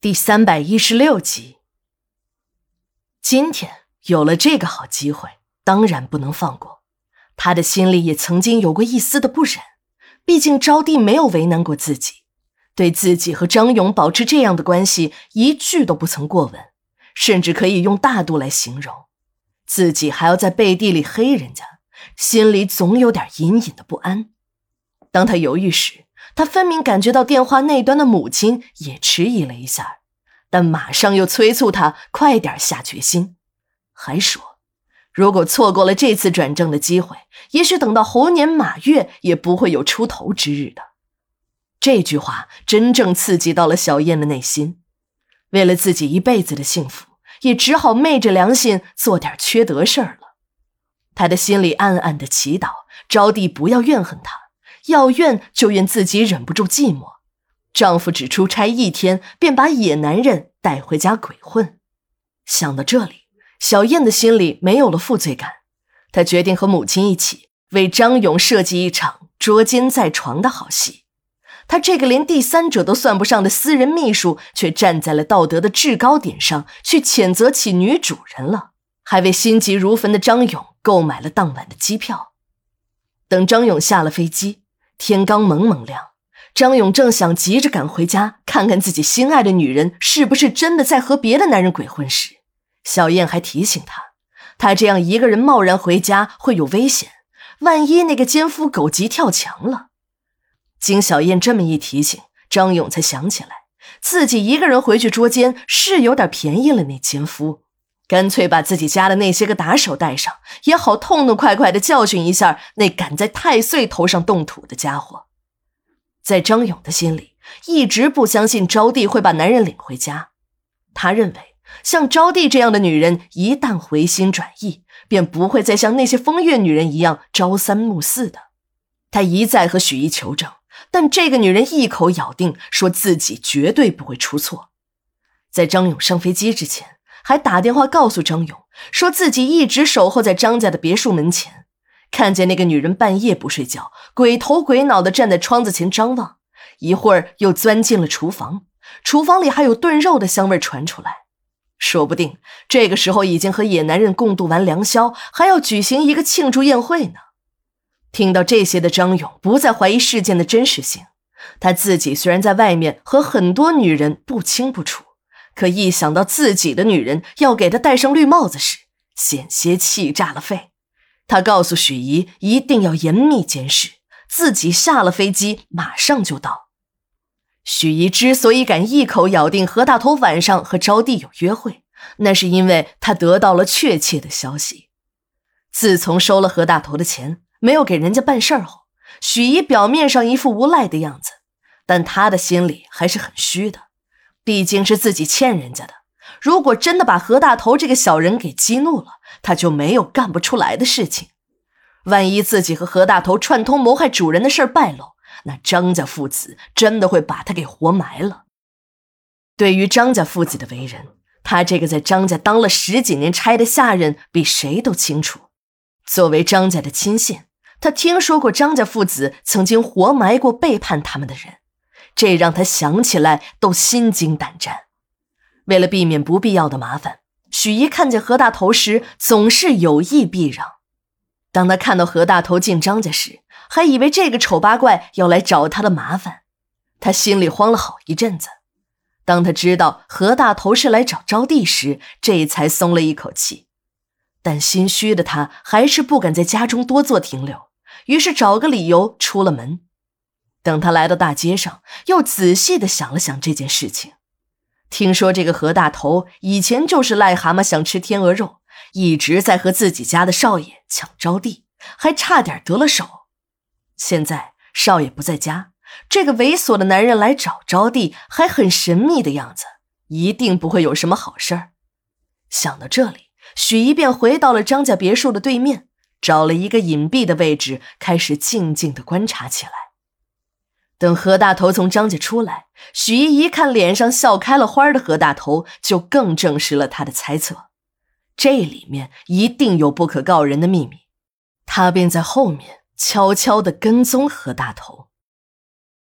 第三百一十六集。今天有了这个好机会，当然不能放过。他的心里也曾经有过一丝的不忍，毕竟招娣没有为难过自己，对自己和张勇保持这样的关系，一句都不曾过问，甚至可以用大度来形容。自己还要在背地里黑人家，心里总有点隐隐的不安。当他犹豫时，他分明感觉到电话那端的母亲也迟疑了一下，但马上又催促他快点下决心，还说，如果错过了这次转正的机会，也许等到猴年马月也不会有出头之日的。这句话真正刺激到了小燕的内心，为了自己一辈子的幸福，也只好昧着良心做点缺德事儿了。他的心里暗暗的祈祷招娣不要怨恨他。要怨就怨自己忍不住寂寞，丈夫只出差一天便把野男人带回家鬼混。想到这里，小燕的心里没有了负罪感，她决定和母亲一起为张勇设计一场捉奸在床的好戏。她这个连第三者都算不上的私人秘书，却站在了道德的制高点上去谴责起女主人了，还为心急如焚的张勇购买了当晚的机票。等张勇下了飞机。天刚蒙蒙亮，张勇正想急着赶回家看看自己心爱的女人是不是真的在和别的男人鬼混时，小燕还提醒他，他这样一个人贸然回家会有危险，万一那个奸夫狗急跳墙了。经小燕这么一提醒，张勇才想起来，自己一个人回去捉奸是有点便宜了那奸夫。干脆把自己家的那些个打手带上，也好痛痛快快的教训一下那敢在太岁头上动土的家伙。在张勇的心里，一直不相信招娣会把男人领回家。他认为，像招娣这样的女人，一旦回心转意，便不会再像那些风月女人一样朝三暮四的。他一再和许一求证，但这个女人一口咬定，说自己绝对不会出错。在张勇上飞机之前。还打电话告诉张勇，说自己一直守候在张家的别墅门前，看见那个女人半夜不睡觉，鬼头鬼脑的站在窗子前张望，一会儿又钻进了厨房，厨房里还有炖肉的香味传出来，说不定这个时候已经和野男人共度完良宵，还要举行一个庆祝宴会呢。听到这些的张勇不再怀疑事件的真实性，他自己虽然在外面和很多女人不清不楚。可一想到自己的女人要给他戴上绿帽子时，险些气炸了肺。他告诉许怡一定要严密监视，自己下了飞机马上就到。许怡之所以敢一口咬定何大头晚上和招娣有约会，那是因为他得到了确切的消息。自从收了何大头的钱，没有给人家办事儿后，许怡表面上一副无赖的样子，但他的心里还是很虚的。毕竟是自己欠人家的，如果真的把何大头这个小人给激怒了，他就没有干不出来的事情。万一自己和何大头串通谋害主人的事败露，那张家父子真的会把他给活埋了。对于张家父子的为人，他这个在张家当了十几年差的下人比谁都清楚。作为张家的亲信，他听说过张家父子曾经活埋过背叛他们的人。这让他想起来都心惊胆战。为了避免不必要的麻烦，许一看见何大头时总是有意避让。当他看到何大头进张家时，还以为这个丑八怪要来找他的麻烦，他心里慌了好一阵子。当他知道何大头是来找招娣时，这才松了一口气。但心虚的他还是不敢在家中多做停留，于是找个理由出了门。等他来到大街上，又仔细的想了想这件事情。听说这个何大头以前就是癞蛤蟆想吃天鹅肉，一直在和自己家的少爷抢招娣，还差点得了手。现在少爷不在家，这个猥琐的男人来找招娣，还很神秘的样子，一定不会有什么好事儿。想到这里，许一便回到了张家别墅的对面，找了一个隐蔽的位置，开始静静的观察起来。等何大头从张家出来，许姨一看脸上笑开了花的何大头，就更证实了他的猜测，这里面一定有不可告人的秘密，他便在后面悄悄地跟踪何大头。